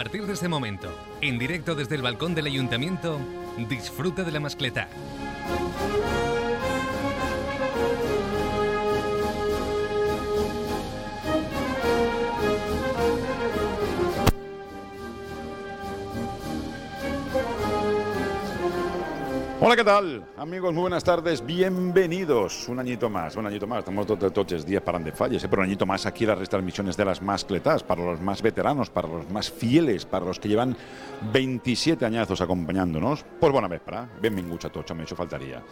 A partir de este momento, en directo desde el balcón del ayuntamiento, disfruta de la mascleta. Hola, ¿qué tal? Amigos, muy buenas tardes, bienvenidos. Un añito más, un añito más. Estamos todos los días para de falles, ¿eh? pero un añito más aquí las retransmisiones de las mascletas, para los más veteranos, para los más fieles, para los que llevan 27 añazos acompañándonos. Pues buena vez, para. Bienvenidos a todos, me hecho faltaría.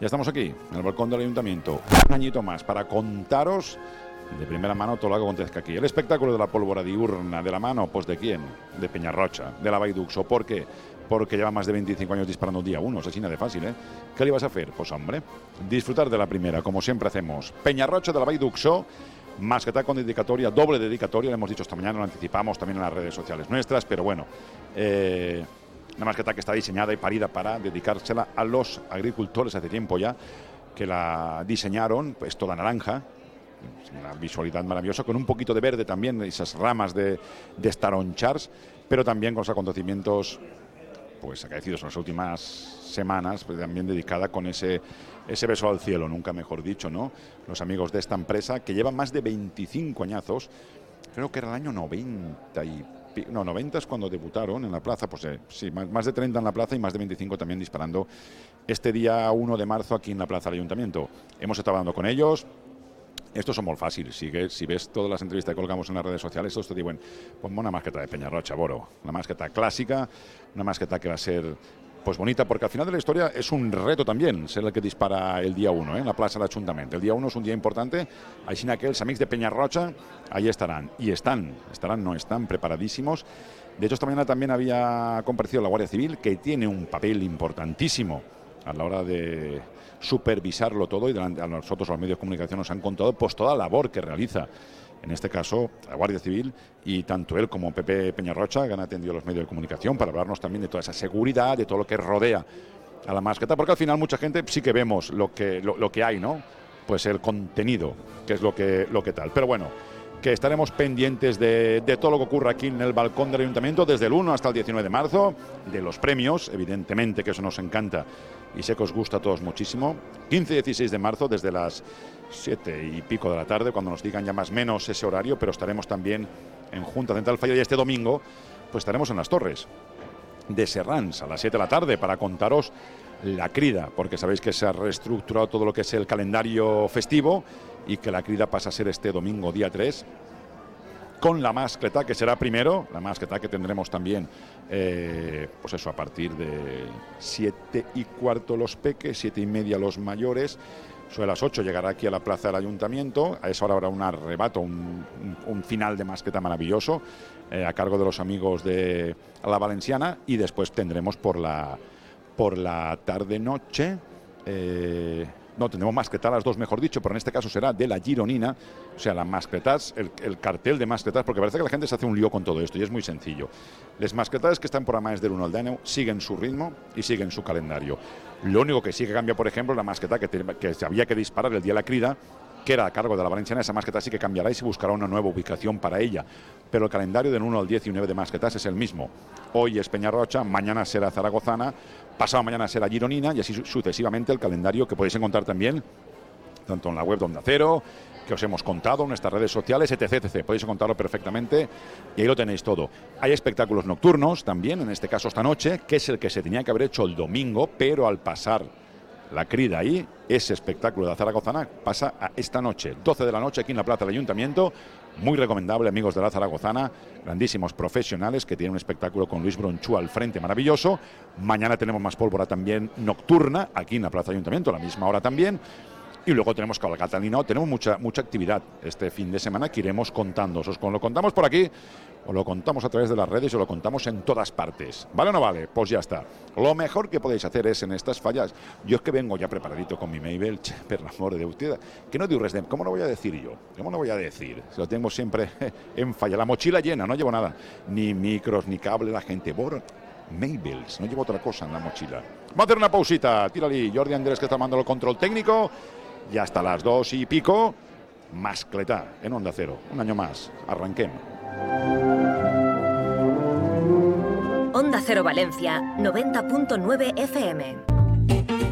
Ya estamos aquí, en el balcón del ayuntamiento. Un añito más para contaros de primera mano todo lo que acontezca aquí. El espectáculo de la pólvora diurna, de la mano, pues de quién? De Peñarrocha, de la Baiduxo. ¿Por qué? Porque lleva más de 25 años disparando día uno, asesina de fácil, ¿eh? ¿Qué le vas a hacer? Pues hombre, disfrutar de la primera, como siempre hacemos. Peñarrocha de la Baiduxo, masqueta con dedicatoria, doble dedicatoria, lo hemos dicho esta mañana, lo anticipamos también en las redes sociales nuestras, pero bueno, eh, masqueta que está diseñada y parida para dedicársela a los agricultores hace tiempo ya, que la diseñaron, pues toda naranja, una visualidad maravillosa, con un poquito de verde también, esas ramas de, de Staronchars, pero también con los acontecimientos pues acaecidos en las últimas semanas, pues, también dedicada con ese, ese beso al cielo, nunca mejor dicho, ¿no? Los amigos de esta empresa que llevan más de 25 añazos, creo que era el año 90 y no, 90 es cuando debutaron en la plaza, pues eh, sí, más, de 30 en la plaza y más de 25 también disparando este día 1 de marzo aquí en la plaza del ayuntamiento. Hemos estado hablando con ellos, esto es muy fácil. Si, si ves todas las entrevistas que colgamos en las redes sociales, esto te digo, ponme una masqueta de Peñarrocha, Boro. Una masqueta clásica, una masqueta que va a ser pues bonita, porque al final de la historia es un reto también ser el que dispara el día 1 ¿eh? en la plaza del Ayuntamiento. El día 1 es un día importante, ahí sin aquellos amigos de Peñarrocha, ahí estarán. Y están, estarán, no están preparadísimos. De hecho, esta mañana también había comparecido la Guardia Civil, que tiene un papel importantísimo a la hora de supervisarlo todo y a nosotros los medios de comunicación nos han contado pues toda la labor que realiza en este caso la Guardia Civil y tanto él como Pepe Peñarrocha que han atendido los medios de comunicación para hablarnos también de toda esa seguridad, de todo lo que rodea a la masqueta, porque al final mucha gente sí que vemos lo que, lo, que hay, ¿no? Pues el contenido, que es lo que, lo que tal. Pero bueno, que estaremos pendientes de, todo lo que ocurra aquí en el balcón del ayuntamiento desde el 1 hasta el 19 de marzo, de los premios, evidentemente que eso nos encanta y sé que os gusta a todos muchísimo. 15 y 16 de marzo desde las 7 y pico de la tarde, cuando nos digan ya más menos ese horario, pero estaremos también en Junta Central Falla y este domingo, pues estaremos en las torres de Serrans a las 7 de la tarde para contaros la crida, porque sabéis que se ha reestructurado todo lo que es el calendario festivo y que la crida pasa a ser este domingo día 3 con la mascleta, que será primero, la mascleta que tendremos también, eh, pues eso, a partir de siete y cuarto los peques, siete y media los mayores, sobre las 8 llegará aquí a la plaza del ayuntamiento. A esa hora habrá un arrebato, un, final de masqueta maravilloso eh, a cargo de los amigos de la Valenciana. Y después tendremos por la, por la tarde-noche. Eh, no, tendremos mascletas las dos, mejor dicho, pero en este caso será de la Gironina, o sea, las mascletas, el, cartel de mascletas, porque parece que la gente se hace un lío con todo esto y es muy sencillo. Las mascletas que están por más del 1 al DANEO siguen su ritmo y siguen su calendario. Lo único que sí que cambia, por ejemplo, la masqueta que, que se había que disparar el día de la crida, que era a cargo de la Valenciana, esa masqueta sí que cambiará y se buscará una nueva ubicación para ella. Pero el calendario del 1 al 19 de masquetas es el mismo. Hoy es Peñarrocha, mañana será Zaragozana, pasado mañana será Gironina y así sucesivamente el calendario que podéis encontrar también tanto en la web de Onda Cero, que os hemos contado en nuestras redes sociales, etc, etc. Podéis encontrarlo perfectamente y ahí lo tenéis todo. Hay espectáculos nocturnos también, en este caso esta noche, que es el que se tenía que haber hecho el domingo, pero al pasar la crida ahí, ese espectáculo de Zaragozana pasa a esta noche, 12 de la noche aquí en la Plaza del Ayuntamiento. Muy recomendable, amigos de la Zaragozana, grandísimos profesionales que tienen un espectáculo con Luis Bronchú al frente maravilloso. Mañana tenemos más pólvora también nocturna aquí en la Plaza Ayuntamiento, a la misma hora también. Y luego tenemos Cabalgata Catalina, tenemos mucha, mucha actividad este fin de semana que iremos contando. Os lo contamos por aquí, os lo contamos a través de las redes, os lo contamos en todas partes. ¿Vale o no vale? Pues ya está. Lo mejor que podéis hacer es en estas fallas, yo es que vengo ya preparadito con mi Mabel, per amor de usted, que no digo de ¿cómo lo voy a decir yo? ¿Cómo lo voy a decir? Si lo tengo siempre en falla. La mochila llena, no llevo nada, ni micros, ni cable, la gente. Bor Mabels, no llevo otra cosa en la mochila. Vamos a hacer una pausita, tírale, Jordi Andrés que está mandando el control técnico y hasta las dos y pico, Mascleta en Onda Cero. Un año más. Arranquemos. Onda Cero Valencia, 90.9 FM.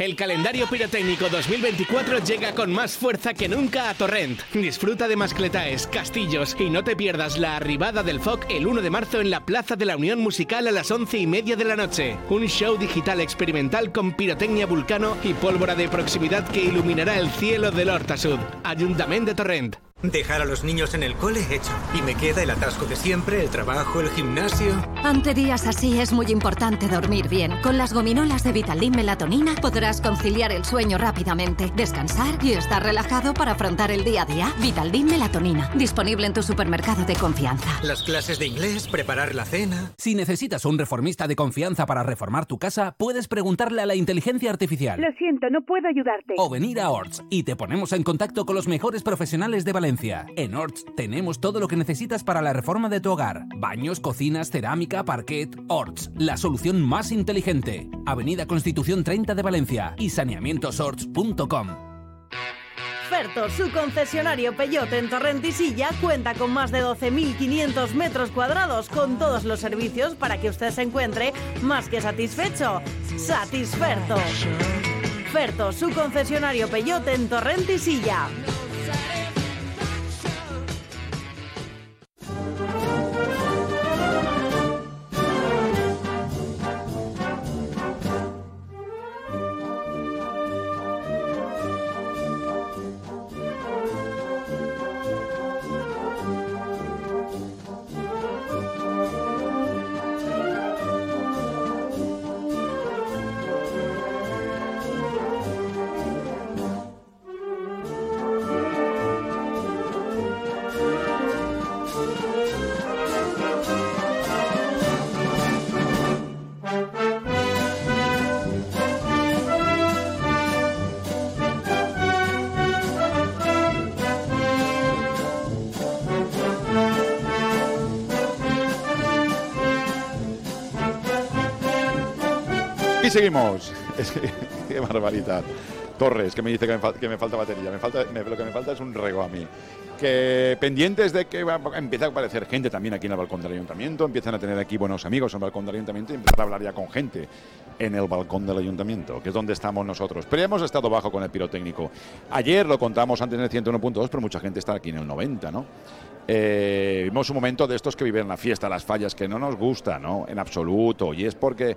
el calendario pirotécnico 2024 llega con más fuerza que nunca a Torrent. Disfruta de mascletaes, castillos y no te pierdas la arribada del FOC el 1 de marzo en la Plaza de la Unión Musical a las 11 y media de la noche. Un show digital experimental con pirotecnia vulcano y pólvora de proximidad que iluminará el cielo del Hortasud. Ayuntamiento de Torrent. Dejar a los niños en el cole hecho. Y me queda el atasco de siempre, el trabajo, el gimnasio. Ante días así es muy importante dormir bien. Con las gominolas de Vitaldin Melatonina podrás conciliar el sueño rápidamente, descansar y estar relajado para afrontar el día a día. Vitaldin Melatonina, disponible en tu supermercado de confianza. Las clases de inglés, preparar la cena. Si necesitas un reformista de confianza para reformar tu casa, puedes preguntarle a la inteligencia artificial. Lo siento, no puedo ayudarte. O venir a Orts y te ponemos en contacto con los mejores profesionales de Valencia en Orts tenemos todo lo que necesitas para la reforma de tu hogar. Baños, cocinas, cerámica, parquet. Orts, la solución más inteligente. Avenida Constitución 30 de Valencia y saneamientosorts.com. Ferto, su concesionario Peyote en Torrentisilla, cuenta con más de 12.500 metros cuadrados con todos los servicios para que usted se encuentre más que satisfecho. Satisferto. Ferto, su concesionario Peyote en Torrentisilla. Seguimos. qué barbaridad. Torres, que me dice que me, falta batería. Me falta, lo que me falta es un rego a mí. Que pendientes de que va, empieza a aparecer gente también aquí en el balcón del ayuntamiento, empiezan a tener aquí buenos amigos en el balcón del ayuntamiento y empezar a hablar ya con gente en el balcón del ayuntamiento, que es donde estamos nosotros. Pero ya hemos estado bajo con el pirotécnico. Ayer lo contamos antes en el 101.2, pero mucha gente está aquí en el 90, ¿no? Eh, vimos un momento de estos que viven la fiesta, las fallas, que no nos gusta, ¿no? En absoluto. Y es porque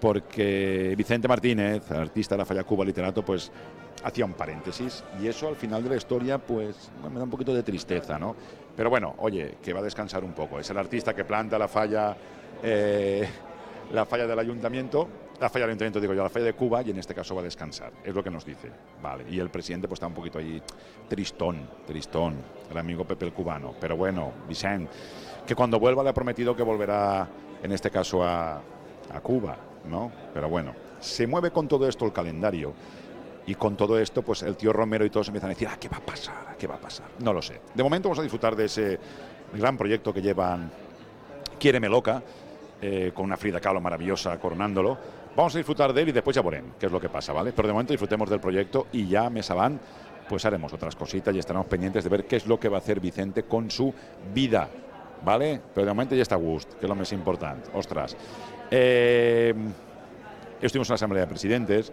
porque Vicente Martínez, artista de la Falla Cuba, literato, pues hacía un paréntesis y eso al final de la historia pues me da un poquito de tristeza, ¿no? Pero bueno, oye, que va a descansar un poco. Es el artista que planta la falla, eh, la falla del ayuntamiento, la falla del ayuntamiento digo yo, la falla de Cuba y en este caso va a descansar. Es lo que nos dice, vale. Y el presidente pues está un poquito ahí tristón, tristón, el amigo Pepe el cubano. Pero bueno, Vicente, que cuando vuelva le ha prometido que volverá, en este caso a, a Cuba ¿no? Pero bueno, se mueve con todo esto el calendario. Y con todo esto, pues el tío Romero y todos empiezan a decir, ah, ¿qué va a pasar? ¿Qué va a pasar? No lo sé. De momento vamos a disfrutar de ese gran proyecto que llevan Quiéreme Loca, eh, con una Frida Kahlo maravillosa coronándolo. Vamos a disfrutar de él y después ya veremos qué es lo que pasa, ¿vale? Pero de momento disfrutemos del proyecto y ya mesa van, pues haremos otras cositas y estaremos pendientes de ver qué es lo que va a hacer Vicente con su vida, ¿vale? Pero de momento ya está Gust, que es lo más importante. Ostras. Eh, estuvimos en la Asamblea de Presidentes,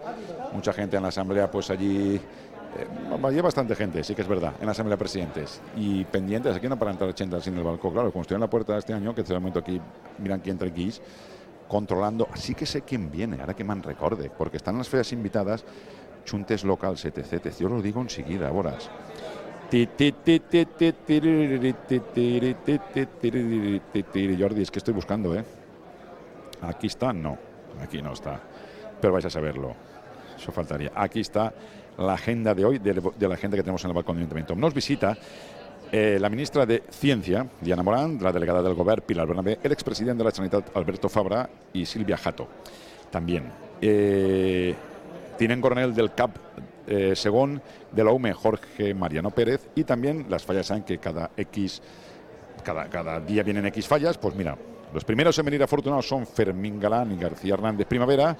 mucha gente en la Asamblea, pues allí eh, hay bastante gente, sí que es verdad, en la Asamblea de Presidentes. Y pendientes, aquí no para entrar 80 sin el balcón, claro, como estoy en la puerta este año, que en este momento aquí, miran quién entra aquí, controlando, así que sé quién viene, ahora que me recorde, porque están las feas invitadas, Chuntes Local, etc, Yo lo digo enseguida, ahora. Jordi, es que estoy buscando, ¿eh? Aquí está, no, aquí no está, pero vais a saberlo, eso faltaría. Aquí está la agenda de hoy, de, la agenda que tenemos en el balcón de ayuntamiento. Nos visita eh, la ministra de Ciencia, Diana Morán, la delegada del Gobierno, Pilar Bernabé, el expresidente de la Sanidad, Alberto Fabra, y Silvia Jato, también. Eh, Tienen coronel del CAP eh, según de la UME Jorge Mariano Pérez y también las fallas saben que cada X cada, cada día vienen X fallas, pues mira, los primeros en venir afortunados son Fermín Galán y García Hernández Primavera,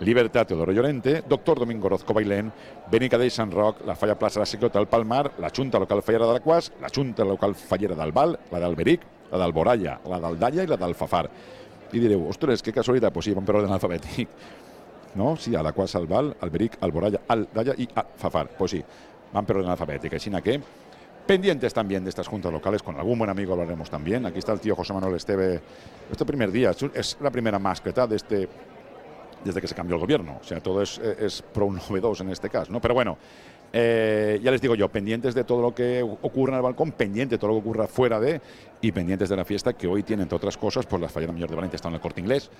Libertad Teodoro Llorente, Doctor Domingo Orozco Bailén, Benica de San Roc, la Falla Plaza la Secreta del Palmar, la Junta Local Fallera de Alacuas, la Junta Local Fallera del Val, la de Alberic, la d'Alboralla, la d'Aldalla i la d'Alfafar. I direu, ostres, que casualitat, pues sí, van per ordre alfabètic. No? Sí, a la qual Salval, Alberic, Alboraya, Aldaya y Alfafar. Pues sí, van por orden alfabética. Así que pendientes también de estas juntas locales, con algún buen amigo hablaremos también. Aquí está el tío José Manuel Esteve, este primer día, es la primera mascleta de este desde que se cambió el gobierno. O sea, todo es, es pro novedoso en este caso, ¿no? Pero bueno, eh, ya les digo yo, pendientes de todo lo que ocurra en el balcón, pendientes de todo lo que ocurra fuera de y pendientes de la fiesta que hoy tiene, entre otras cosas, pues la Fallera Mayor de Valencia está en el corte inglés,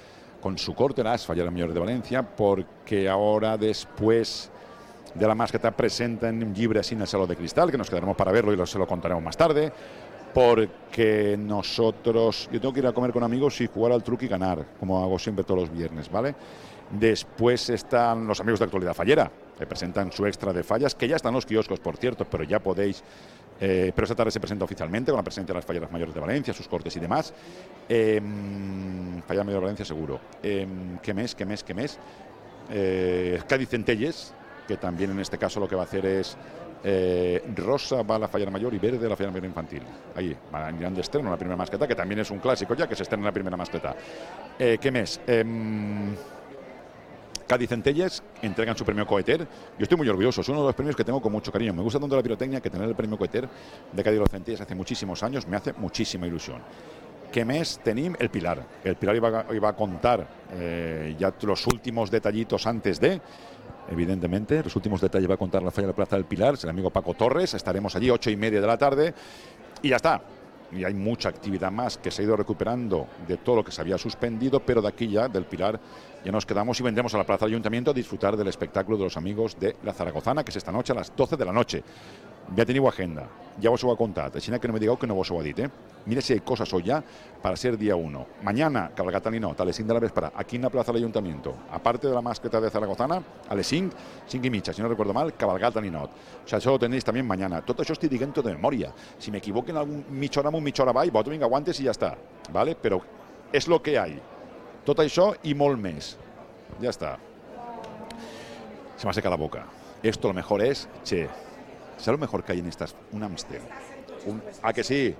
con su corte, las Fallera Mayor de Valencia, porque ahora después de la máscara presentan un libre así en el Salón de Cristal, que nos quedaremos para verlo y lo, se lo contaremos más tarde, porque nosotros, yo tengo que ir a comer con amigos y jugar al truco y ganar, como hago siempre todos los viernes, ¿vale? Después están los amigos de Actualidad Fallera, que presentan su extra de fallas, que ya están en los kioscos, por cierto, pero ya podéis. Eh, pero esta tarde se presenta oficialmente con la presencia de las falleras mayores de Valencia, sus cortes y demás. Eh, de Valencia, seguro. Eh, ¿Qué mes? ¿Qué mes? ¿Qué mes? Eh, Cádiz Centelles, que también en este caso lo que va a hacer es eh, rosa va a la fallera mayor y verde a la fallera mayor infantil. Ahí, de estreno la primera mascleta, que también es un clásico ya que se estrena en la primera mascleta. Eh, ¿Qué mes? Eh, Cádiz Centelles entregan su premio Coeter. Yo estoy muy orgulloso, es uno de los premios que tengo con mucho cariño. Me gusta tanto la pirotecnia que tener el premio Coeter de Cádiz Centelles hace muchísimos años me hace muchísima ilusión. ¿Qué mes tenim el Pilar? El Pilar iba, iba a contar eh, ya los últimos detallitos antes de. Evidentemente, los últimos detalles va a contar la falla de la Plaza del Pilar, es el amigo Paco Torres. Estaremos allí ocho y media de la tarde y ya está y hay mucha actividad más que se ha ido recuperando de todo lo que se había suspendido, pero de aquí ya, del Pilar, ya nos quedamos y vendremos a la Plaza del Ayuntamiento a disfrutar del espectáculo de los amigos de la Zaragozana, que es esta noche a las 12 de la noche. Ja teniu agenda, ja vos ho ha contat, així que no me digueu que no vos ho ha dit, eh? Mira si hay cosas hoy ya para ser día 1. Mañana, cabalgata Ninot, a las 5 de la véspera, aquí en la Plaza del Ayuntamiento. Aparte de la mascleta de Zaragozana, a las 5, 5 y mitja, si no recuerdo mal, cabalgata Ninot. O sea, eso lo tenéis también mañana. Això estic dient tot de memòria. Si me equivoco en algun mitja hora amunt, mitja hora avall, vosaltres vinga, aguantes i ja està. ¿vale? Però és lo que hay. Això i molt més. Ya está. Se me seca la boca. Esto lo mejor es, che, ¿sabes lo mejor que hay en estas? Un Amstel. Un, ¿A que sí?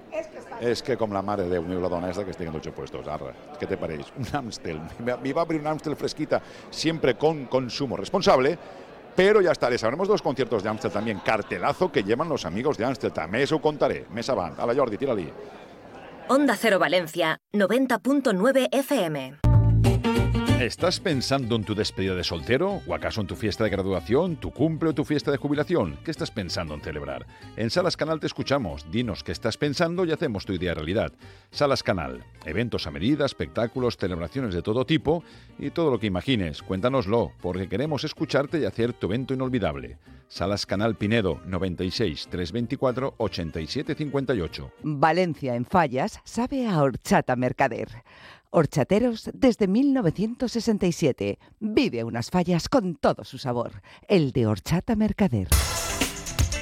Es que com la mare de Déu, la dona que esté en ocho puestos. Arra, ¿qué te pareix? Un Amstel. Me va a abrir un Amstel fresquita, siempre con consumo responsable. Pero ya estaré. Sabremos de los conciertos de Amstel también. Cartelazo que llevan los amigos de Amstel. També ho contaré. Més avant. A la Jordi, tira-li. Onda Cero Valencia, 90.9 FM. ¿Estás pensando en tu despedida de soltero? ¿O acaso en tu fiesta de graduación, tu cumple o tu fiesta de jubilación? ¿Qué estás pensando en celebrar? En Salas Canal te escuchamos. Dinos qué estás pensando y hacemos tu idea realidad. Salas Canal. Eventos a medida, espectáculos, celebraciones de todo tipo y todo lo que imagines. Cuéntanoslo, porque queremos escucharte y hacer tu evento inolvidable. Salas Canal Pinedo 96 324 87 58. Valencia en Fallas sabe a horchata mercader. Horchateros desde 1967. Vive unas fallas con todo su sabor. El de Horchata Mercader.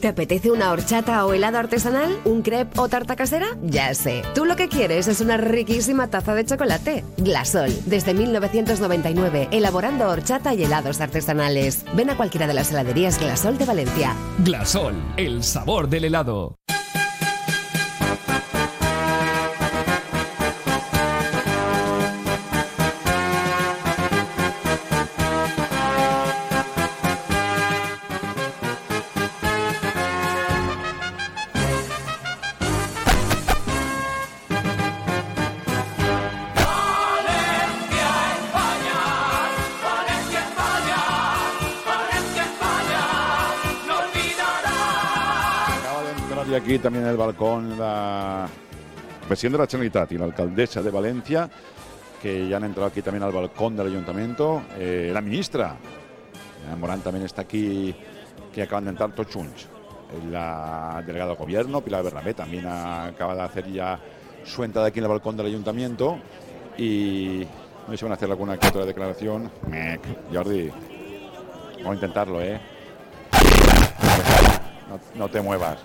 ¿Te apetece una horchata o helado artesanal? ¿Un crepe o tarta casera? Ya sé. Tú lo que quieres es una riquísima taza de chocolate. Glasol, desde 1999, elaborando horchata y helados artesanales. Ven a cualquiera de las heladerías Glasol de Valencia. Glasol, el sabor del helado. Y aquí también en el balcón la presidente de la Generalitat y la alcaldesa de Valencia, que ya han entrado aquí también al balcón del ayuntamiento, eh, la ministra, Morán también está aquí, que acaban de entrar todos junts. La delegada de gobierno, Pilar Bernabé, también acaba de hacer ya su entrada aquí en el balcón del ayuntamiento y no sé si van a hacer alguna que otra declaración. Mec, Jordi, vamos a intentarlo, ¿eh? No, no te muevas.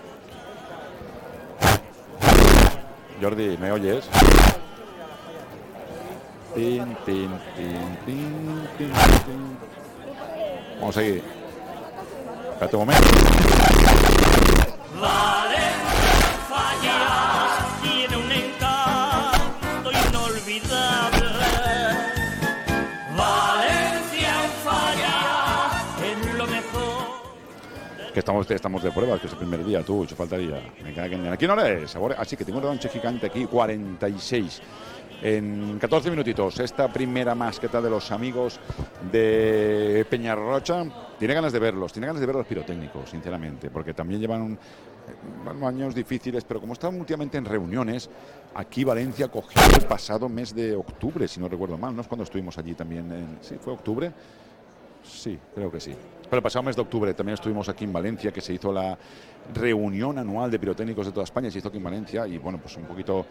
Jordi, ¿me oyes? Tin, tin, tin, tin, tin, tin. Vamos a seguir. Espérate un momento. tiene Que estamos, estamos de pruebas, que es el primer día, tú, eso faltaría. Me cago en- ¿Aquí no es? Así que tengo un rancho gigante aquí, 46. En 14 minutitos, esta primera masqueta de los amigos de Peñarrocha. Tiene ganas de verlos, tiene ganas de ver los pirotécnicos, sinceramente, porque también llevan años difíciles, pero como estaban últimamente en reuniones, aquí Valencia cogió el pasado mes de octubre, si no recuerdo mal, ¿no? Es cuando estuvimos allí también. en- sí, fue octubre. Sí, creo que sí. Pero el pasado mes de octubre también estuvimos aquí en Valencia, que se hizo la reunión anual de pirotécnicos de toda España, se hizo aquí en Valencia, y bueno, pues un poquito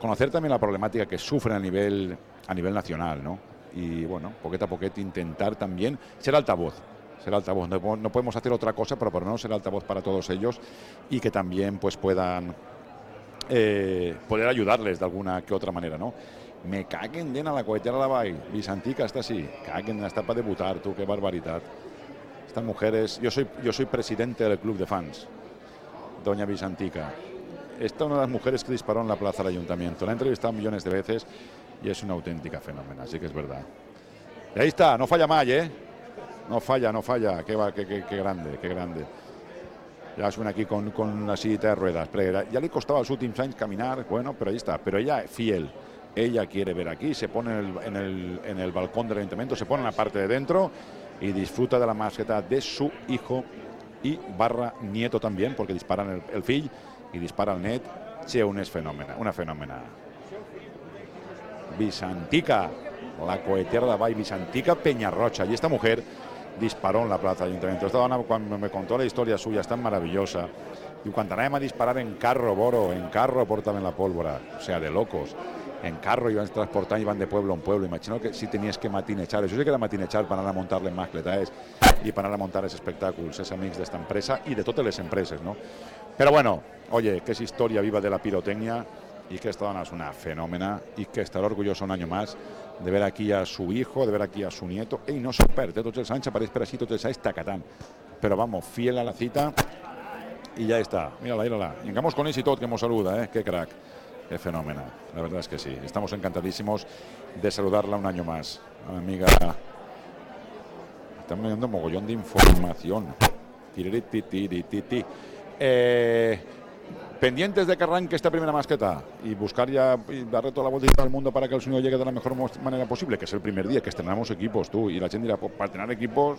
conocer también la problemática que sufren a nivel, a nivel nacional, ¿no? Y bueno, poquito a poquito intentar también ser altavoz, ser altavoz. No podemos hacer otra cosa, pero por lo menos ser altavoz para todos ellos y que también pues puedan eh, poder ayudarles de alguna que otra manera, ¿no? Me caguen den a la cohetera la Vall. Visantica está así. Caguen, está para debutar, tú, qué barbaridad. Estas mujeres, yo soy, soy presidente del club de fans, doña Visantica. Esta es una de las mujeres que disparó en la plaza del ayuntamiento. La he entrevistado millones de veces y es una auténtica fenómena, así que es verdad. Y ahí está, no falla más, ¿eh? No falla, no falla. Qué, qué, qué- grande, qué grande. Ya suena aquí con, con una silla de ruedas. Ya le costaba los últimos años caminar, bueno, pero ahí está. Pero ella fiel. Ella quiere ver aquí, se pone en el, balcón del ayuntamiento, se pone en la parte de dentro y disfruta de la masqueta de su hijo y barra nieto también, porque disparan el, el fill y dispara el net. Sí, un es fenómena, una fenómena. Visantica, la cohetera de Vall Visantica Peñarrocha. Y esta mujer disparó en la plaza del ayuntamiento. Esta dona, cuando me contó la historia suya, es tan maravillosa. Y cuando anàvem a disparar en carro, Boro, en carro portaven la pólvora, o sea, de locos. En carro iban transportando, iban de pueblo en pueblo. Imagino que si tenías que matinechar, eso sí que era matinechar para anar a muntar-le mascletas i per anar a muntar els espectacles, és amics d'esta empresa i de totes les empreses, ¿no? Pero bueno, oye, que es historia viva de la pirotecnia y que esta dona es una fenómena y que estará orgulloso un año más de ver aquí a su hijo, de ver aquí a su nieto. Y no s'ho perd, eh? tots els anys apareix per així, els anys tacatant. Pero vamos, fiel a la cita y ya está. Mírala, mírala. Llegamos con y todo que nos saluda, ¿eh? Qué crack. Qué fenómena. La verdad es que sí. Estamos encantadísimos de saludarla un año más. Amiga. Estamos viendo mogollón de información. Eh, pendientes de que arranque esta primera masqueta y buscar ya y darle toda la vuelta al mundo para que el sonido llegue de la mejor manera posible, que es el primer día que estrenamos equipos, tú, y la gente dirá, pues para tener equipos,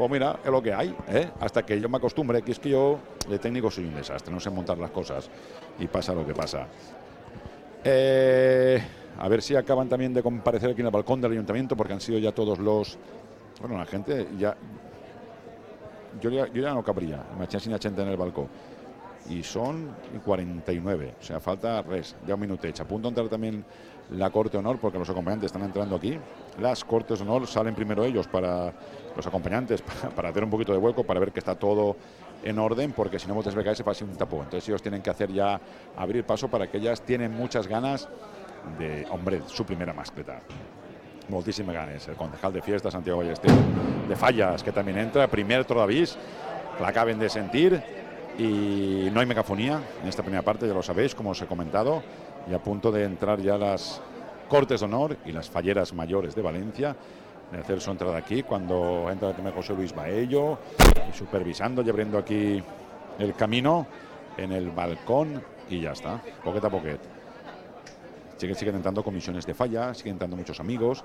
pues mira, es lo que hay, ¿eh? hasta que yo me acostumbre, que es que yo de técnico soy un desastre, no sé montar las cosas y pasa lo que pasa. Eh, a ver si acaban también de comparecer aquí en el balcón del ayuntamiento, porque han sido ya todos los... Bueno, la gente ya... Yo ya, yo ya no cabría, imagínate sin gente en el balcón. Y son 49, o sea, falta res, ya un minutecho. A punto de entrar también la Corte Honor, porque los acompañantes están entrando aquí. Las Cortes Honor salen primero ellos para los acompañantes, para, hacer un poquito de hueco, para ver que está todo en orden, porque si no muchas veces se pase un tapón. Entonces ellos tienen que hacer ya, abrir paso para que ellas tienen muchas ganas de, hombre, su primera mascleta. Moltíssimes ganes. El concejal de fiesta, Santiago Ballester, de Fallas, que también entra. Primer trodavís, la acaben de sentir. Y no hay megafonía en esta primera parte, ya lo sabéis, como os he comentado. Y a punto de entrar ya las Cortes de Honor y las Falleras Mayores de Valencia. De hacer su entrada aquí, cuando entra también José Luis Baello, supervisando y abriendo aquí el camino en el balcón. Y ya está, poquet a poquet. Siguen, siguen entrando comisiones de falla, siguen entrando muchos amigos,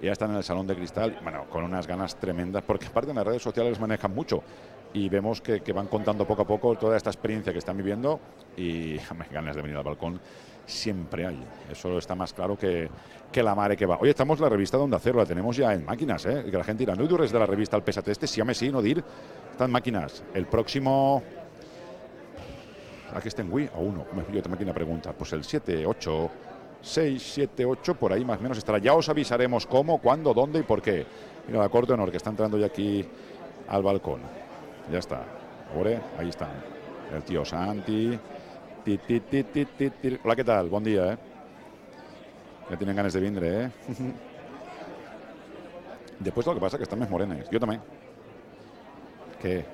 ya están en el salón de cristal, bueno, con unas ganas tremendas, porque aparte en las redes sociales manejan mucho y vemos que, que van contando poco a poco toda esta experiencia que están viviendo y ganas de venir al balcón siempre hay. Eso está más claro que, que la mare que va. Oye, estamos la revista de Onda la tenemos ya en máquinas, ¿eh? Que la gente dirà, no hi res de la revista al PSAT este, si home sí, no dir, està en máquinas. El próximo... ¿A qué estén Wii? O uno. Yo también una pregunta. Pues el 7, 8, 6, 7, 8, por ahí más o menos estará. Ya os avisaremos cómo, cuándo, dónde y por qué. Mira, la Corte Honor que está entrando ya aquí al balcón. Ya está. Ore, ahí están. El tío Santi. Ti, ti, ti. Hola, ¿qué tal? Buen día, ¿eh? Ya tienen ganas de vindre, ¿eh? Después lo que pasa es que están más morenes. Yo también. ¿Qué?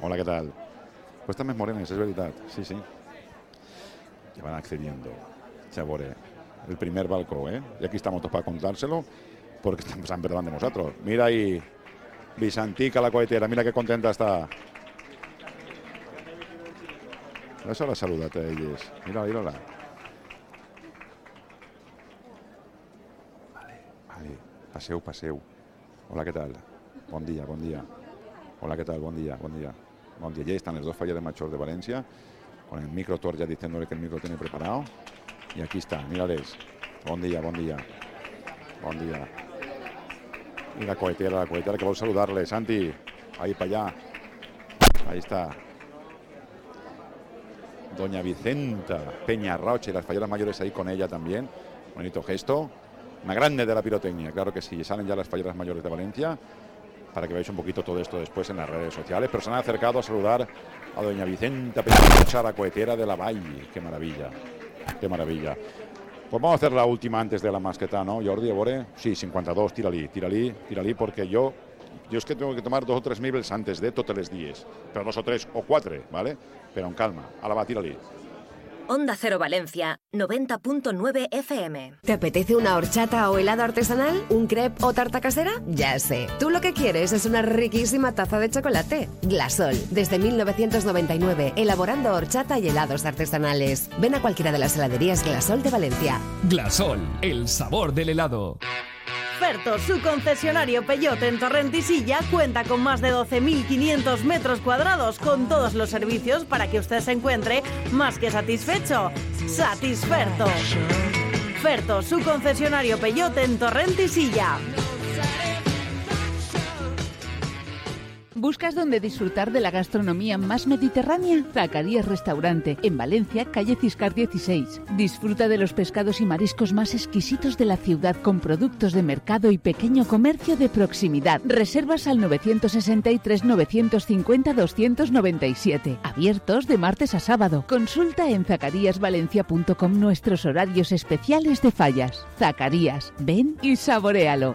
Hola, ¿qué tal? Pues están más morenes, es verdad. Sí, sí. Ya van accediendo. Chabore. El primer balcón, ¿eh? Y aquí estamos todos para contárselo porque estamos en verdad de nosotros. Mira ahí, Visantica la cohetera, mira qué contenta está. Eso la saludate a ellos. Mira, mírala. Vale, vale. Paseu, paseu. Hola, ¿qué tal? Buen día, buen día. Hola, ¿qué tal? Buen día, buen día. Buen día. Ya están los dos fallas de Machor de Valencia, con el micro Tor ya diciéndole que el micro tiene preparado. Y aquí está, buen día. Buen día. Y la cohetera, la cohetera que voy a saludarle. Santi, ahí para allá. Ahí está. Doña Vicenta Peña Roche, las falleras mayores ahí con ella también. Bonito gesto. Una grande de la pirotecnia, claro que sí. Salen ya las falleras mayores de Valencia para que veáis un poquito todo esto después en las redes sociales. Pero se han acercado a saludar a Doña Vicenta Peña Roche, la cohetera de la Valle. Qué maravilla, qué maravilla. Pues vamos a hacer la última antes de la masqueta, ¿no, Jordi Ebore? Sí, 52, tírali, tírali, tírali, porque yo, yo es que tengo que tomar dos o tres niveles antes de todos los. Pero dos o tres o cuatro, ¿vale? Pero en calma. Ala, va, tírali. Onda Cero Valencia, 90.9 FM. ¿Te apetece una horchata o helado artesanal? ¿Un crepe o tarta casera? Ya sé. Tú lo que quieres es una riquísima taza de chocolate. Glasol, desde 1999, elaborando horchata y helados artesanales. Ven a cualquiera de las heladerías Glasol de Valencia. Glasol, el sabor del helado. Ferto, su concesionario Peyote en Torrentisilla, cuenta con más de 12.500 metros cuadrados con todos los servicios para que usted se encuentre más que satisfecho. Satisferto. Ferto, su concesionario Peyote en Torrentisilla. ¿Buscas dónde disfrutar de la gastronomía más mediterránea? Zacarías Restaurante, en Valencia, calle Ciscar 16. Disfruta de los pescados y mariscos más exquisitos de la ciudad con productos de mercado y pequeño comercio de proximidad. Reservas al 963-950-297. Abiertos de martes a sábado. Consulta en zacaríasvalencia.com nuestros horarios especiales de fallas. Zacarías, ven y saborealo.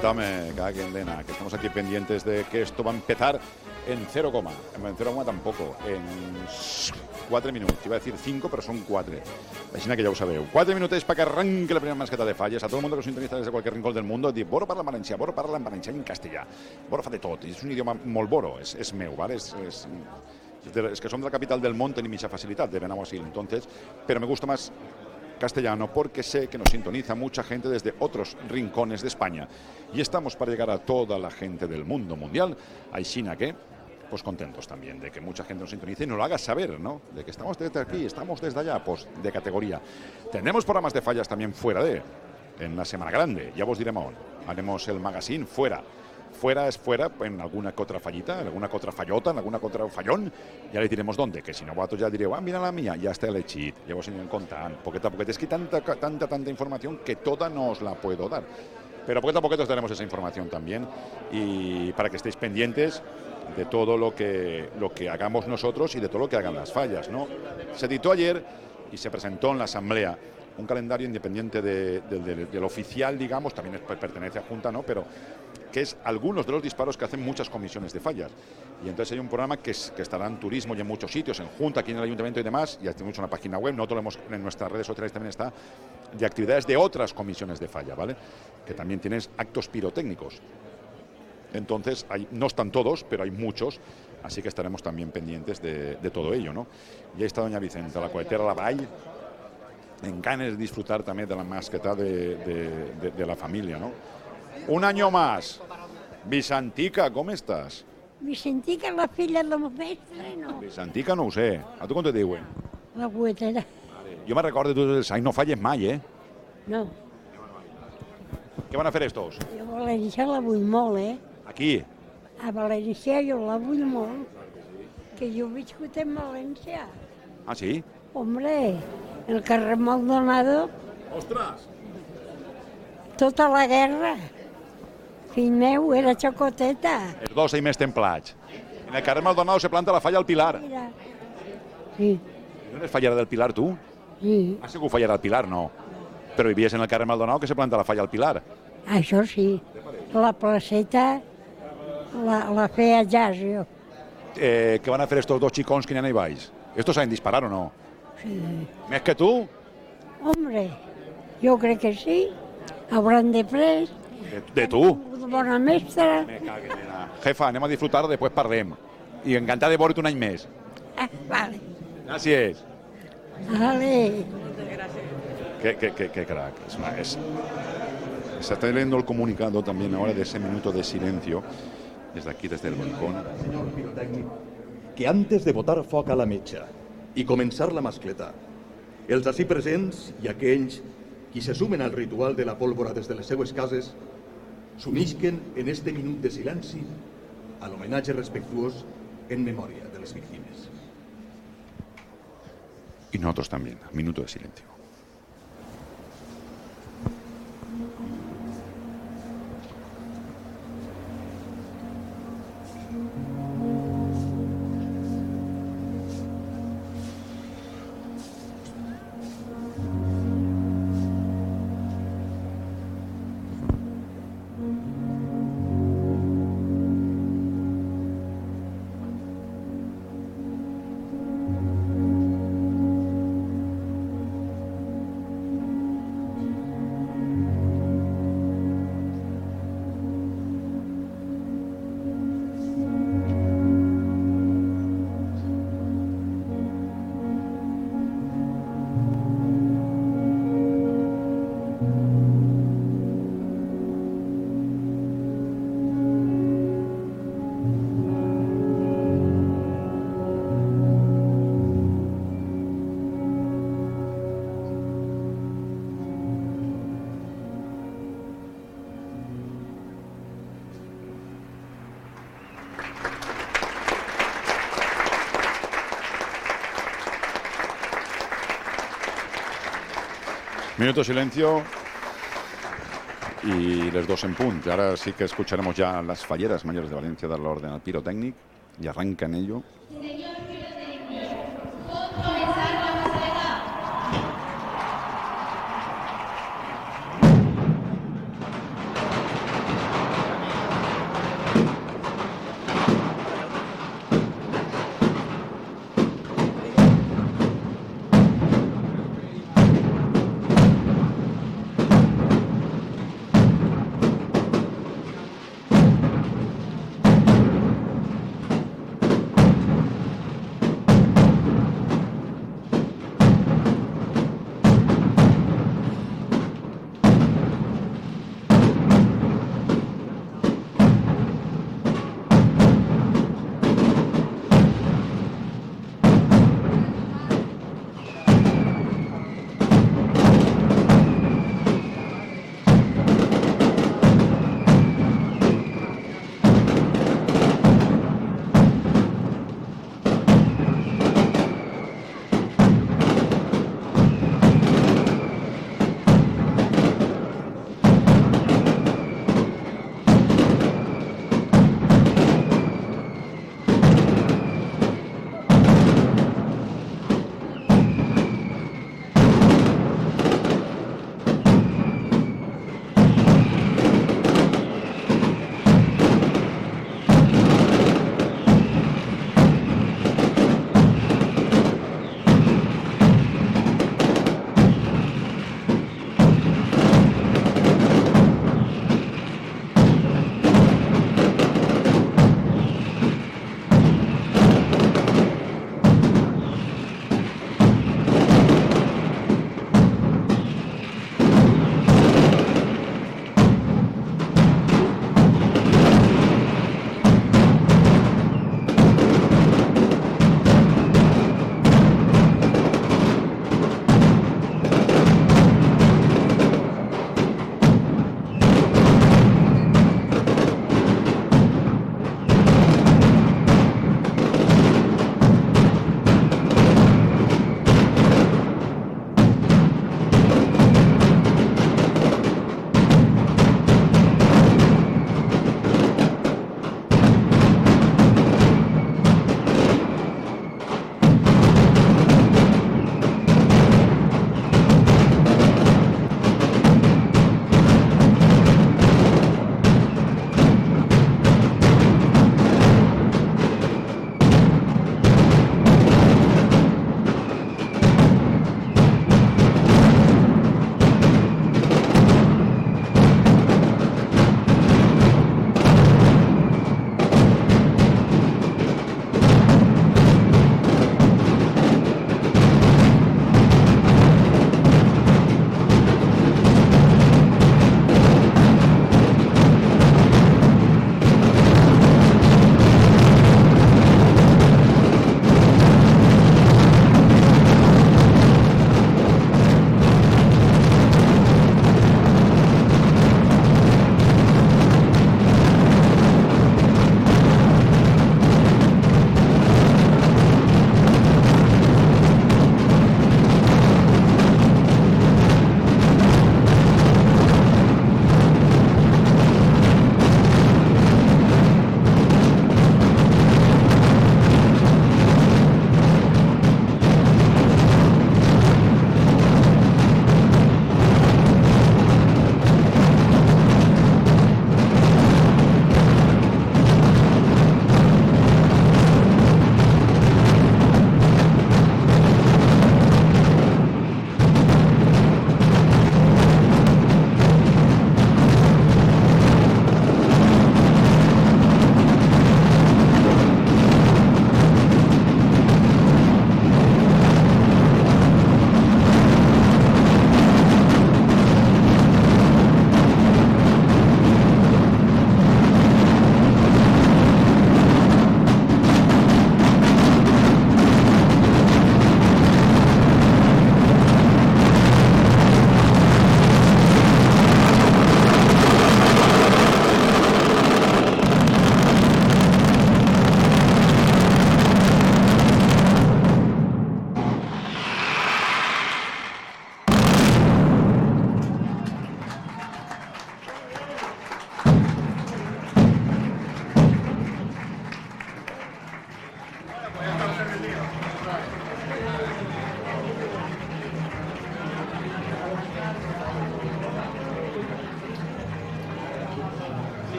Home, caguen nena, que estamos aquí pendientes de que esto va a empezar en 0, coma. en 0, coma tampoco, en 4 minutos. Iba a decir 5, pero son 4. Així que ja ho sabeu. 4 minutos para que arranque la primera masqueta de falles. A todo el mundo que sintoniza desde cualquier rincón del mundo, Boro parla en valencià, Boro parla en valencià i en castellà. Boro fa de tot, és un idioma molt boro, és, és meu, ¿vale? És, és, es que som de la capital del món, tenim mucha facilitat de venir així, entonces, pero me gusta más castellano porque sé que nos sintoniza mucha gente desde otros rincones de España. Y estamos para llegar a toda la gente del mundo mundial. Hay China que, pues contentos también de que mucha gente nos sintonice y nos lo haga saber, ¿no? De que estamos desde aquí, estamos desde allá, pues de categoría. Tendremos programas de fallas también fuera de, en la Semana Grande, ya vos diremos, haremos el magazine fuera fuera es fuera, en alguna otra fallita, en alguna otra fallota, en alguna otra fallón, ya le diremos dónde, que si no vosotros ya diré, ah, mira la mía, ya está el cheat, ya vos en contan, poquito a poquito. Es que tanta, tanta, tanta información que toda no os la puedo dar. Pero poquito a poquito os daremos esa información también y para que estéis pendientes de todo lo que, lo que hagamos nosotros y de todo lo que hagan las fallas. ¿no? Se editó ayer y se presentó en la Asamblea un calendario independiente del oficial, digamos, también pertenece a Junta, ¿no? pero que es algunos de los disparos que hacen muchas comisiones de fallas. Y entonces hay un programa que, estará en turismo y en muchos sitios, en Junta, aquí en el Ayuntamiento y demás, y tenemos una página web, nosotros lo hemos, en nuestras redes sociales también está, de actividades de otras comisiones de falla, ¿vale? Que también tienes actos pirotécnicos. Entonces, hay, no están todos, pero hay muchos, así que estaremos también pendientes de, todo ello, ¿no? Y ahí está doña Vicenta, la cohetera La Vall, en ganes de disfrutar también de la masqueta de, de la familia, ¿no? Un año más. Vicentica, ¿cómo estás? Vicentica, la filla de la mestre, no? Vicentica no ho sé. A tu com te diuen? La cuetera. Jo me recordo Sai, no falles mai, eh? No. Què van a fer estos? Jo a València la vull molt, eh? Aquí? A València jo la vull molt. Que jo he viscut en València. Ah, sí? Hombre, el carrer Maldonado... Ostres! Tota la guerra. Fill meu era xocoteta. Els dos i més templats. En el carrer Maldonado se planta la falla al Pilar. Mira. Sí. No eres fallera del Pilar, tu? Sí. Has sigut fallera del Pilar, no? Però vivies en el carrer Maldonado que se planta la falla al Pilar. Això sí. La placeta la, la feia jazz, jo. Eh, què van a fer estos dos xicons que n'hi ha baix? Estos saben disparar o no? Sí. Més que tu? Hombre, jo crec que sí. Hauran de pres. De, de tu? bona mestra. Me cague. Jefa, anem a disfrutar, després parlem. I encantat de veure't un any més. Ah, vale. Gràcies. Vale. Qué, qué, qué, qué crack. Es una, es, se está leyendo el comunicado también ahora de ese minuto de silencio desde aquí, desde el balcón. Que antes de votar foc a la metxa i començar la mascleta, els ací presents i aquells qui se sumen al ritual de la pólvora des de les seues cases s'unisquen en este minut de silenci a l'homenatge respectuós en memòria de les víctimes. Y nosotros también, minuto de silencio. Minuto de silencio y les dos en punto. Ahora sí que escucharemos ya las falleras mayores de Valencia dar la orden al pirotécnico y arranca en ello.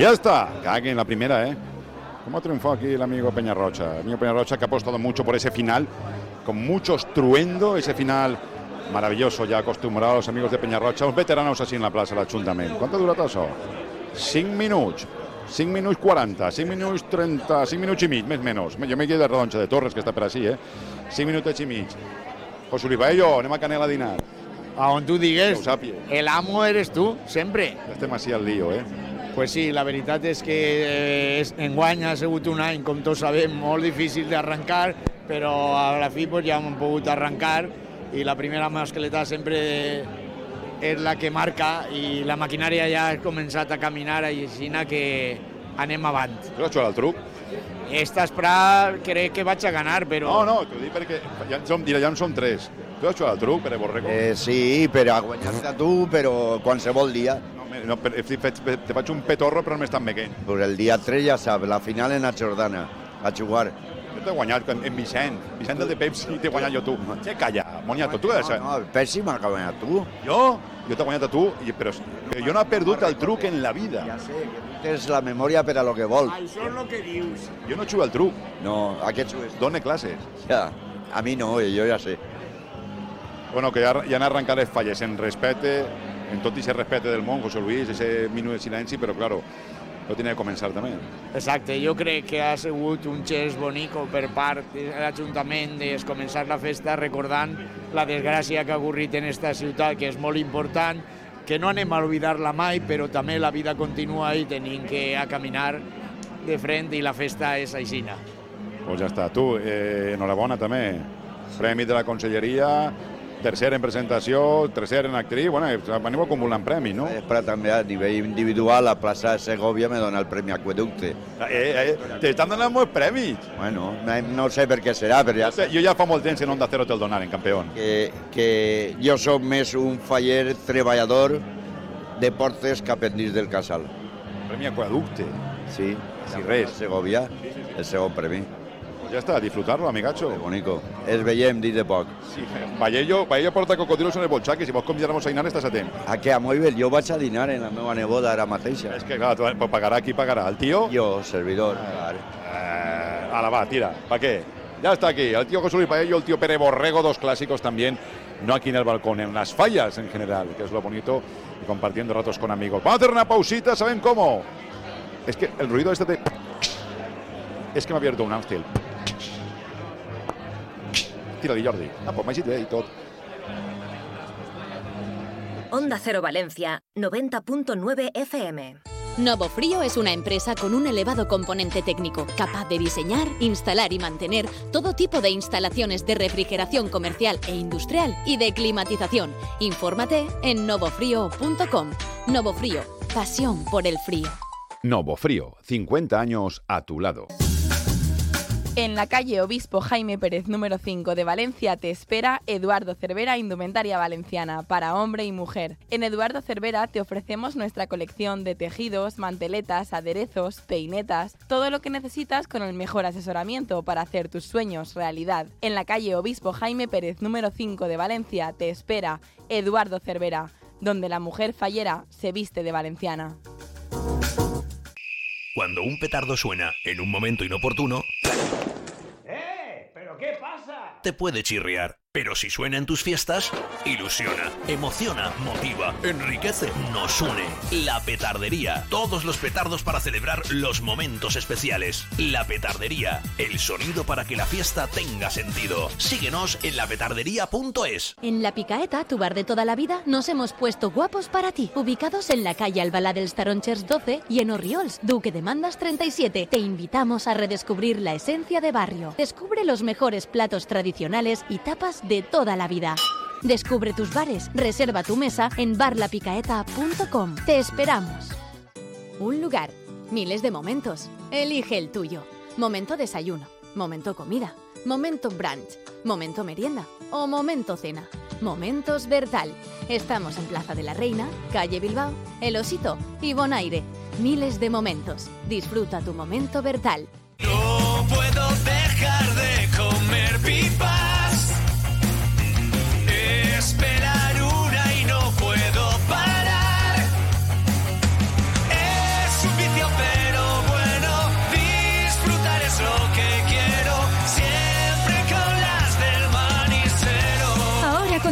Ya está, cague en la primera, ¿eh? ¿Cómo ha triunfado aquí el amigo Peñarrocha? El amigo Peñarrocha que ha apostado mucho por ese final, con mucho estruendo, ese final maravilloso, ya acostumbrados los amigos de Peñarrocha, los veteranos así en la plaza de l'Ajuntament. ¿Cuánto dura todo eso? 5 minutos. 5 minuts 40, 5 minuts 30, 5 minuts i mig, més menys. Jo m'he quedat de Redonxa de Torres, que està per així, eh? 5 minutets i mig. José Luis Baello, anem a Canela a dinar. A on tu digues, el amo eres tu, sempre. Estem així al lío, eh? Pues sí, la veritat és que eh, és- enguany ha sigut un any, com tots sabem, molt difícil d'arrencar, però a la fi pues, ja hem pogut arrencar i la primera mascleta sempre és la que marca i la maquinària ja ha començat a caminar i així que anem avant. Tu has jugat al truc? Esta espera crec que vaig a ganar, però... No, no, t'ho dic perquè ja en som, ja en som tres. Tu has jugat al truc, Pere Borrego? Eh, sí, però a guanyar-te tu, però qualsevol dia. No, te faig un petorro però no m'estan veient. Pues el dia 3 ja saps, la final en la Jordana, a jugar. Jo t'he guanyat en, en Vicent. Vicent del de Pepsi t'he guanyat jo tu. Che, calla, moniato, tu has No, no, Pepsi m'ha guanyat tu. Jo? Jo t'he guanyat a tu, i, però, però jo no he perdut el truc en la vida. Ja sé, que tu tens la memòria per a lo que vols. Això és el que dius. Jo no jugo al truc. No, a què jugues? Dóna classes. Ja, a mi no, eh, jo ja sé. Bueno, que ja, ja han arrencat les falles en respecte, en tot i ese respecte del món, José Luis, ese minut de silenci, però claro, no tiene que començar també. Exacte, jo crec que ha sigut un gest bonico per part de l'Ajuntament de començar la festa recordant la desgràcia que ha ocorrit en esta ciutat, que és molt important, que no anem a oblidar-la mai, però també la vida continua i tenim que a caminar de front i la festa és aixina. Pues ja està. Tu, eh, enhorabona també. Premi de la Conselleria, tercer en presentació, tercer en actriz. Bueno, aneu acumulant premis, no? Però també a nivell individual, la plaça de Segovia me dona el Premi Aqueducte. Eh, eh, t'estan donant molts premis. Bueno, no, no sé per què serà, però ja Jo, jo ja fa molt temps en Onda Cero te'l donaren, campió. que, que jo sóc més un faller treballador de portes que aprendiz del casal. Premi Aqueducte. Sí, Si res. Segovia, el segon premi. Pues ja està, a disfrutar-lo, amigacho. Bonico. Es veiem dit de poc. Sí, Vallejo, Vallejo porta cocodrilos en el bolsac i si vols convidar-nos a dinar estàs a temps. A què, a bé, jo vaig a dinar en la meva neboda ara mateixa. És que, clar, tu, pues pagarà qui pagarà? El tio? Jo, servidor. Eh, ala, va, tira. ¿Para qué? Ya está aquí. El tío José Luis Paello, el tío Pere Borrego, dos clásicos también. No aquí en el balcón, en las fallas en general, que es lo bonito. Y compartiendo ratos con amigos. Vamos a hacer una pausita, ¿saben cómo? Es que el ruido este de... Es que me ha abierto un Amstel. Tira-li, Jordi. Bé i tot. Onda Cero Valencia, 90.9 FM. Novo Frío es una empresa con un elevado componente técnico, capaz de diseñar, instalar y mantener todo tipo de instalaciones de refrigeración comercial e industrial y de climatización. Infórmate en novofrío.com. Novo Frío, pasión por el frío. Novo Frío, 50 años a tu lado. En la calle Obispo Jaime Pérez número 5 de Valencia te espera Eduardo Cervera Indumentaria Valenciana para hombre y mujer. En Eduardo Cervera te ofrecemos nuestra colección de tejidos, manteletas, aderezos, peinetas, todo lo que necesitas con el mejor asesoramiento para hacer tus sueños realidad. En la calle Obispo Jaime Pérez número 5 de Valencia te espera Eduardo Cervera, donde la mujer fallera se viste de valenciana. Cuando un petardo suena en un momento inoportuno, ¡Eh! ¿Pero qué pasa? Te puede chirriar. Pero si suena en tus fiestas, ilusiona, emociona, motiva, enriquece, nos une. La petardería. Todos los petardos para celebrar los momentos especiales. La petardería. El sonido para que la fiesta tenga sentido. Síguenos en lapetardería.es. En La Picaeta, tu bar de toda la vida, nos hemos puesto guapos para ti. Ubicados en la calle Albalá del Staronchers 12 y en Orriols, Duque de Mandas 37. Te invitamos a redescubrir la esencia de barrio. Descubre los mejores platos tradicionales y tapas de toda la vida. Descubre tus bares, reserva tu mesa en barlapicaeta.com. Te esperamos. Un lugar, miles de momentos. Elige el tuyo. Momento desayuno, momento comida, momento brunch, momento merienda o momento cena. Momentos Bertal. Estamos en Plaza de la Reina, calle Bilbao, El Osito y Bonaire. Miles de momentos. Disfruta tu momento Bertal.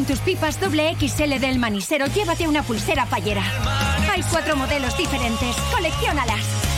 Tus pipas doble XL del Manisero, llévate una pulsera payera. Hay cuatro modelos diferentes. Colecciónalas.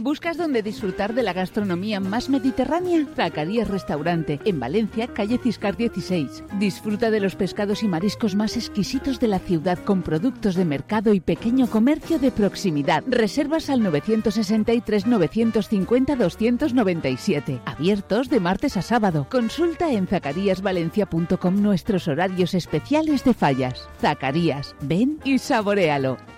¿Buscas dónde disfrutar de la gastronomía más mediterránea? Zacarías Restaurante, en Valencia, calle Ciscar 16. Disfruta de los pescados y mariscos más exquisitos de la ciudad con productos de mercado y pequeño comercio de proximidad. Reservas al 963-950-297. Abiertos de martes a sábado. Consulta en zacaríasvalencia.com nuestros horarios especiales de fallas. Zacarías, ven y saborealo.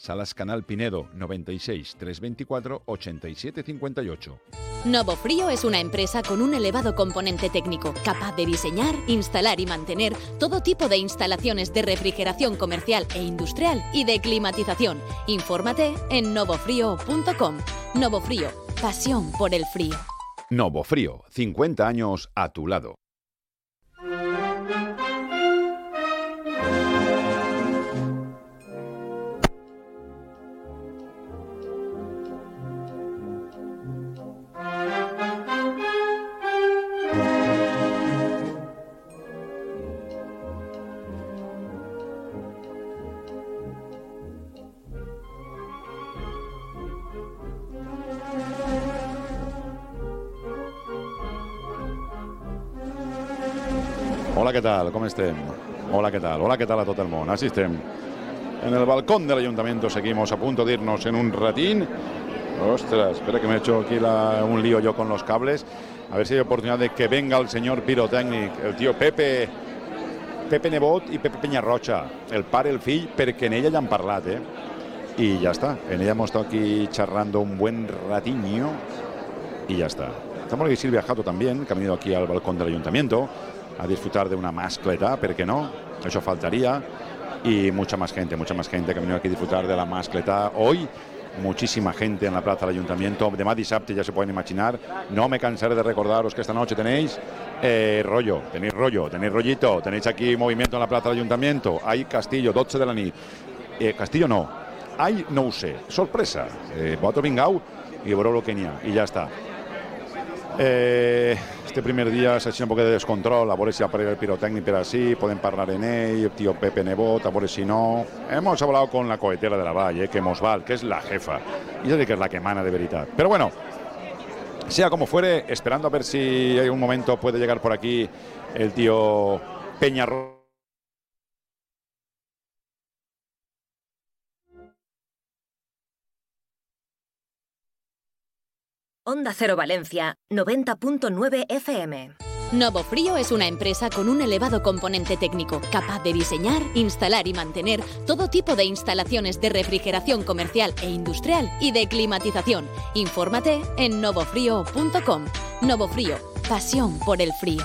Salas Canal Pinedo 96 324 87 58. Novo Frío es una empresa con un elevado componente técnico, capaz de diseñar, instalar y mantener todo tipo de instalaciones de refrigeración comercial e industrial y de climatización. Infórmate en novofrío.com. Novo Frío, pasión por el frío. Novo Frío, 50 años a tu lado. Hola, què tal? Com estem? Hola, ¿qué tal? Hola, ¿qué tal a tot el món? Així estem. En el balcón del ayuntamiento seguimos a punto de irnos en un ratín. Ostras, espera que me he hecho aquí la- un lío yo con los cables. A ver si hay oportunidad de que venga el señor pirotècnic, el tío Pepe, Pepe Nebot i Pepe Peñarrocha, el pare, el fill, perquè en ella ja han parlat, eh? Y ya está. En ella hemos estado aquí charrando un buen ratiño y ya está. Estamos aquí Silvia Jato también, que ha venido aquí al balcón del ayuntamiento a disfrutar de una mascleta, ¿por qué no? Eso faltaría. Y mucha más gente, mucha más gente que ha venido aquí a disfrutar de la mascleta. Hoy, muchísima gente en la plaza del ayuntamiento. De dissabte ya se pueden imaginar. No me cansaré de recordaros que esta noche tenéis eh, rollo, tenéis rollo, tenéis rollito, tenéis aquí movimiento en la plaza del ayuntamiento. Hay Castillo, 12 de la nit. Eh, Castillo no, hay no ho sé, sorpresa. Eh, el que n'hi ha. I ja està. Eh, este primer día se ha hecho un poco de descontrol, a ver si aparece el pirotecnic pero así, pueden hablar en él, el tío Pepe Nebot, a ver si no. Hemos hablado con la cohetera de la Valle, que Mosval, que es la jefa, y ella que es la que emana de verdad. Pero bueno, sea como fuere, esperando a ver si hay un momento puede llegar por aquí el tío Peñarro. Onda Cero Valencia, 90.9 FM. Novo Frío es una empresa con un elevado componente técnico, capaz de diseñar, instalar y mantener todo tipo de instalaciones de refrigeración comercial e industrial y de climatización. Infórmate en novofrío.com. Novo Frío, pasión por el frío.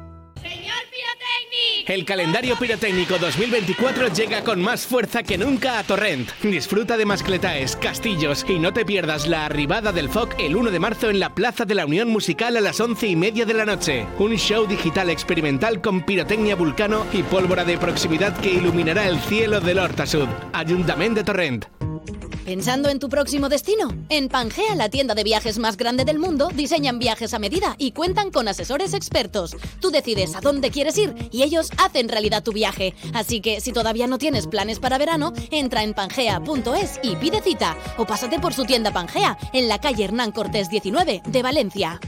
El calendario pirotécnico 2024 llega con más fuerza que nunca a Torrent. Disfruta de mascletaes, castillos y no te pierdas la arribada del FOC el 1 de marzo en la Plaza de la Unión Musical a las 11 y media de la noche. Un show digital experimental con pirotecnia vulcano y pólvora de proximidad que iluminará el cielo del Horta Sud. Ayuntamiento de Torrent. ¿Pensando en tu próximo destino? En Pangea, la tienda de viajes más grande del mundo, diseñan viajes a medida y cuentan con asesores expertos. Tú decides a dónde quieres ir y ellos hacen realidad tu viaje. Así que si todavía no tienes planes para verano, entra en pangea.es y pide cita o pásate por su tienda Pangea en la calle Hernán Cortés 19 de Valencia.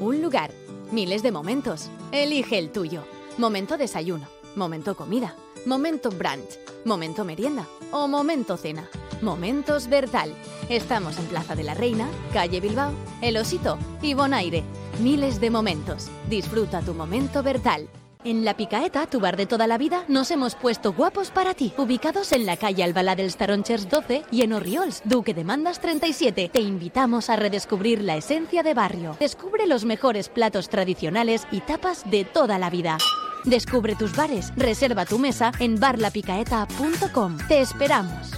Un lugar, miles de momentos. Elige el tuyo. Momento desayuno, momento comida, momento brunch, momento merienda o momento cena. Momentos Bertal. Estamos en Plaza de la Reina, calle Bilbao, El Osito y Bonaire. Miles de momentos. Disfruta tu momento Bertal. En La Picaeta, tu bar de toda la vida, nos hemos puesto guapos para ti. Ubicados en la calle Albalá dels Taronchers 12 y en Orriols, Duque de Mandas 37. Te invitamos a redescubrir la esencia de barrio. Descubre los mejores platos tradicionales y tapas de toda la vida. Descubre tus bares, reserva tu mesa en barlapicaeta.com. Te esperamos.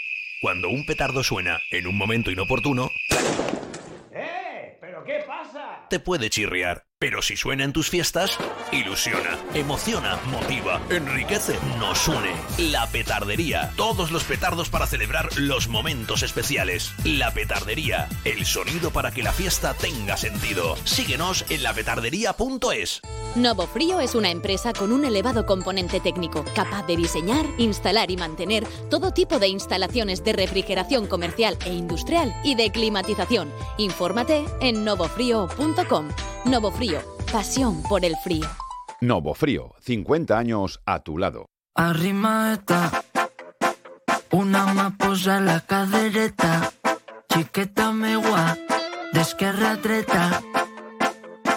Cuando un petardo suena en un momento inoportuno, ¡Eh! ¿Pero qué pasa? te puede chirriar. Pero si suena en tus fiestas, ilusiona, emociona, motiva, enriquece, nos une. La petardería. Todos los petardos para celebrar los momentos especiales. La petardería. El sonido para que la fiesta tenga sentido. Síguenos en lapetardería.es. Novo Frío es una empresa con un elevado componente técnico, capaz de diseñar, instalar y mantener todo tipo de instalaciones de refrigeración comercial e industrial y de climatización. Infórmate en novofrío.com. Novo Frío, pasión por el frío. Novo Frío, 50 años a tu lado. Arrimata, una mà posa la cadereta, xiqueta meua, d'esquerra a dreta,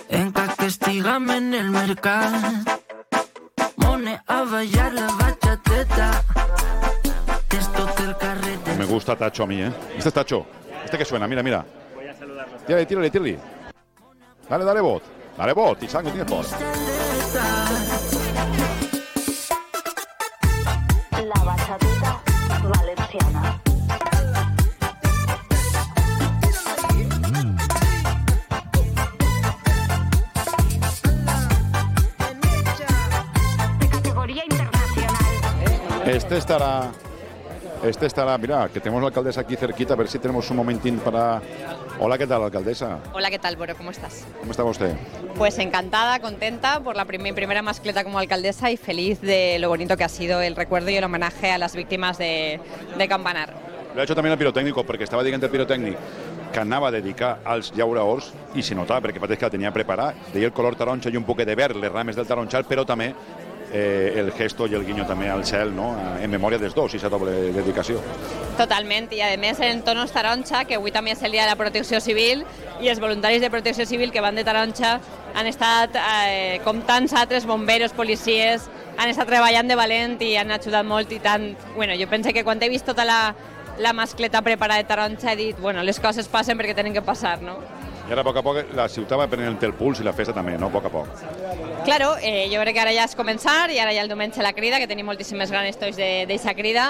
enca que estiguem en el mercat, mone a ballar la bachateta, esto el carrer de... Me gusta Tacho a mí, ¿eh? Este es Tacho. Este que suena, mira, mira. Tírale, tírale, tírale. Dale, dale voz. Dale voz, Tizango, tienes voz. La valenciana. De categoría internacional. Este estará. Este estará, mira, que tenemos la alcaldesa aquí cerquita, a ver si tenemos un momentín para. Hola, ¿qué tal, alcaldesa? Hola, ¿qué tal, Boro? ¿Cómo estás? ¿Cómo está usted? Pues encantada, contenta por la mi primera mascleta como alcaldesa y feliz de lo bonito que ha sido el recuerdo y el homenaje a las víctimas de, de Campanar. Lo ha hecho també el pirotècnico, perquè estava dient el pirotècnic que anava a dedicar als llauraors i s'hi notava perquè pareix que la tenia preparat. Deia el color taronja i un poc de verd, les rames del taronjal, però també eh, el gesto i el guiño també al cel, no? en memòria dels dos, i aquesta doble dedicació. Totalment, i a més en tonos taronja, que avui també és el dia de la protecció civil, i els voluntaris de protecció civil que van de taronja han estat, eh, com tants altres bomberos, policies, han estat treballant de valent i han ajudat molt i tant. Bueno, jo penso que quan he vist tota la, la mascleta preparada de taronja he dit, bueno, les coses passen perquè tenen que passar, no? I ara, a poc a poc, la ciutat va prenent el puls i la festa també, no? A poc a poc. Claro, eh, jo crec que ara ja és començar i ara ja el diumenge la crida, que tenim moltíssimes ganes tots d'aquesta crida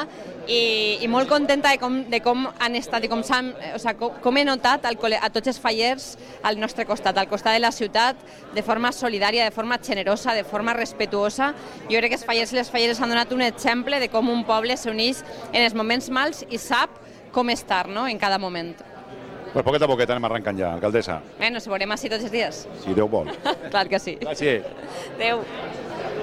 i, i molt contenta de com, de com han estat i com, s'han, eh, o sea, com, com he notat al, a tots els fallers al nostre costat, al costat de la ciutat, de forma solidària, de forma generosa, de forma respetuosa. Jo crec que els fallers i les falleres han donat un exemple de com un poble s'uneix en els moments mals i sap com estar no? en cada moment. Pues poquet a poquet anem arrencant ja, alcaldessa. Bueno, se veurem així tots els dies. Si Déu vol. Clar que sí. Gràcies. Adéu.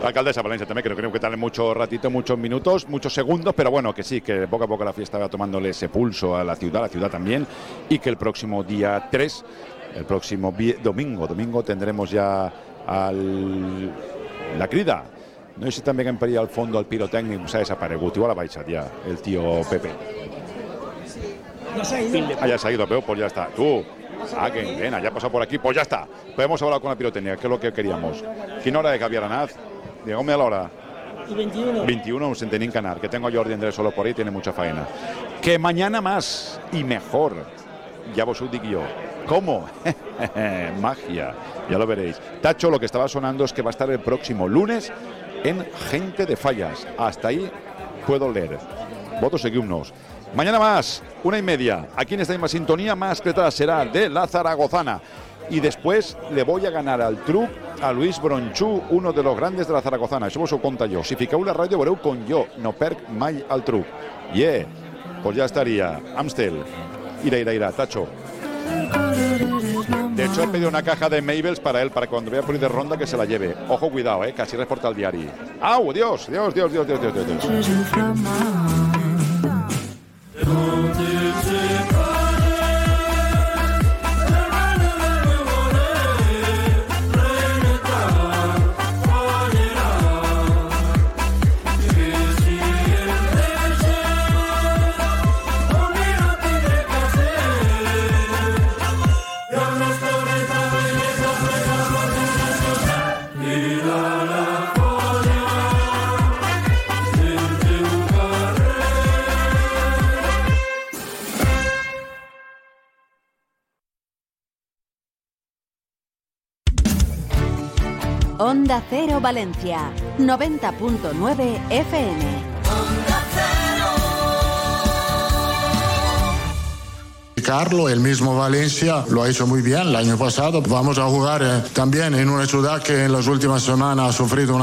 La alcaldesa de Valencia también, que no creo que tarde mucho ratito, muchos minutos, muchos segundos, pero bueno, que sí, que poco a poco la fiesta va tomándole ese pulso a la ciudad, la ciudad también, y que el próximo día 3, el próximo domingo, domingo tendremos ya al, la crida. No sé si también en perill al fondo al pirotécnico s'ha desaparegut, igual ha baixat ja el tío Pepe. No se ha ido. Ah, ya se ha ido, pero pues ya está. Tú. Ah, que bien, ya pasado por aquí, pues ya está. Podemos hablar con la pirotecnia, que es lo que queríamos. Quina hora de Javier Anaz? Dígame a la hora. Y 21. 21 un Centenín Canar, que tengo a Jordi Andrés solo por ahí, tiene mucha faena. Que mañana más y mejor. Ya vos os digo yo. ¿Cómo? Magia, ya lo veréis. Tacho, lo que estaba sonando es que va a estar el próximo lunes en Gente de Fallas. Hasta ahí puedo leer. Votos seguimos. Mañana más, una y media. Aquí en esta misma sintonía, más que tal será de la Zaragozana. Y después le voy a ganar al truc a Luis Bronchú, uno de los grandes de la Zaragozana. Això vos conta jo. Si fiqueu la ràdio veureu con jo. No perc mai al truc. Yeah, pues ya estaría. Amstel. Ira, ira, ira. Tacho. De hecho, he pedido una caja de Mabels para él, para cuando vea por ir de ronda que se la lleve. Ojo, cuidado, eh, casi reporta al diario. ¡Au! Dios, Dios, Dios, Dios, Dios, Dios, Dios. Dios. Cero Valencia, 90.9 FM. Carlo, el mismo Valencia, lo ha hecho muy bien el año pasado. Vamos a jugar eh, también en una ciudad que en las últimas semanas ha sufrido una